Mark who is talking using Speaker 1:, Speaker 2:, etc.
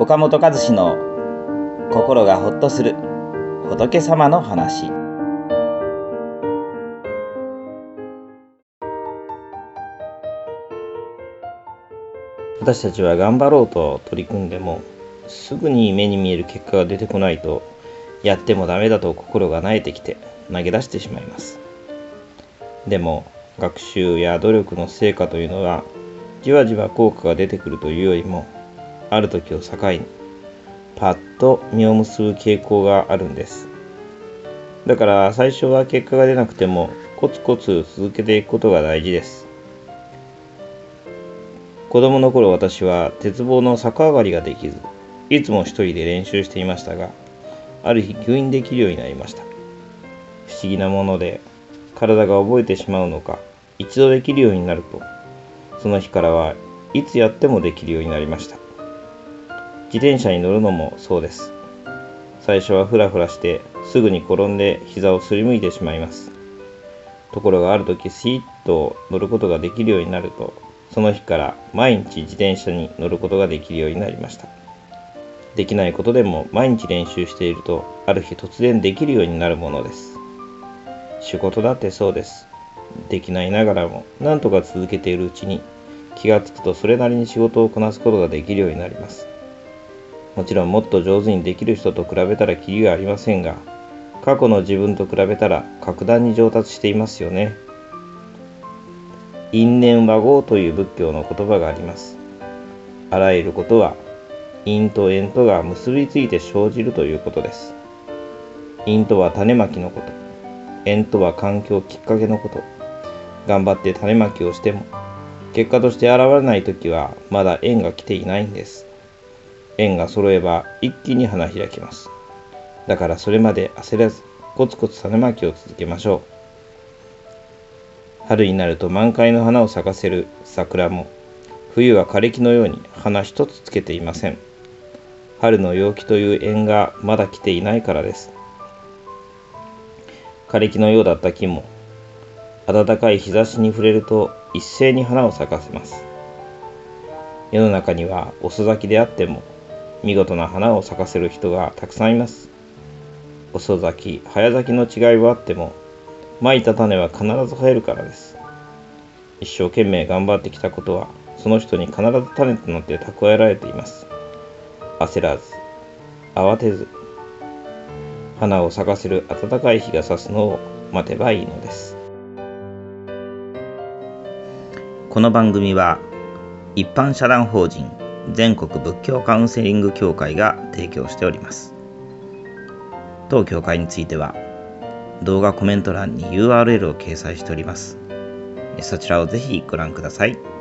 Speaker 1: 岡本和志の心がほっとする仏様の話。私たちは頑張ろうと取り組んでもすぐに目に見える結果が出てこないとやってもダメだと心が慣れてきて投げ出してしまいます。でも学習や努力の成果というのはじわじわ効果が出てくるというよりもある時を境にパッと実を結ぶ傾向があるんです。だから最初は結果が出なくてもコツコツ続けていくことが大事です。子供の頃私は鉄棒の逆上がりができずいつも一人で練習していましたがある日吸引できるようになりました。不思議なもので体が覚えてしまうのか一度できるようになるとその日からはいつやってもできるようになりました。自転車に乗るのもそうです。最初はフラフラしてすぐに転んで膝をすりむいてしまいます。ところがある時スイッと乗ることができるようになるとその日から毎日自転車に乗ることができるようになりました。できないことでも毎日練習しているとある日突然できるようになるものです。仕事だってそうです。できないながらも何とか続けているうちに気がつくとそれなりに仕事をこなすことができるようになります。もちろんもっと上手にできる人と比べたらキリがありませんが過去の自分と比べたら格段に上達していますよね。因縁和合という仏教の言葉があります。あらゆることは因と縁とが結びついて生じるということです。因とは種まきのこと。縁とは環境きっかけのこと。頑張って種まきをしても結果として現れない時はまだ縁が来ていないんです。縁が揃えば一気に花開きます。だからそれまで焦らずコツコツ種まきを続けましょう。春になると満開の花を咲かせる桜も冬は枯れ木のように花一つつけていません。春の陽気という縁がまだ来ていないからです。枯れ木のようだった木も暖かい日差しに触れると一斉に花を咲かせます。世の中には遅咲きであっても見事な花を咲かせる人がたくさんいます。遅咲き早咲きの違いはあってもまいた種は必ず生えるからです。一生懸命頑張ってきたことはその人に必ず種となって蓄えられています。焦らず慌てず花を咲かせる暖かい日が差すのを待てばいいのです。この番組は一般社団法人全国仏教カウンセリング協会が提供しております当協会については動画コメント欄に URL を掲載しておりますそちらをぜひご覧ください。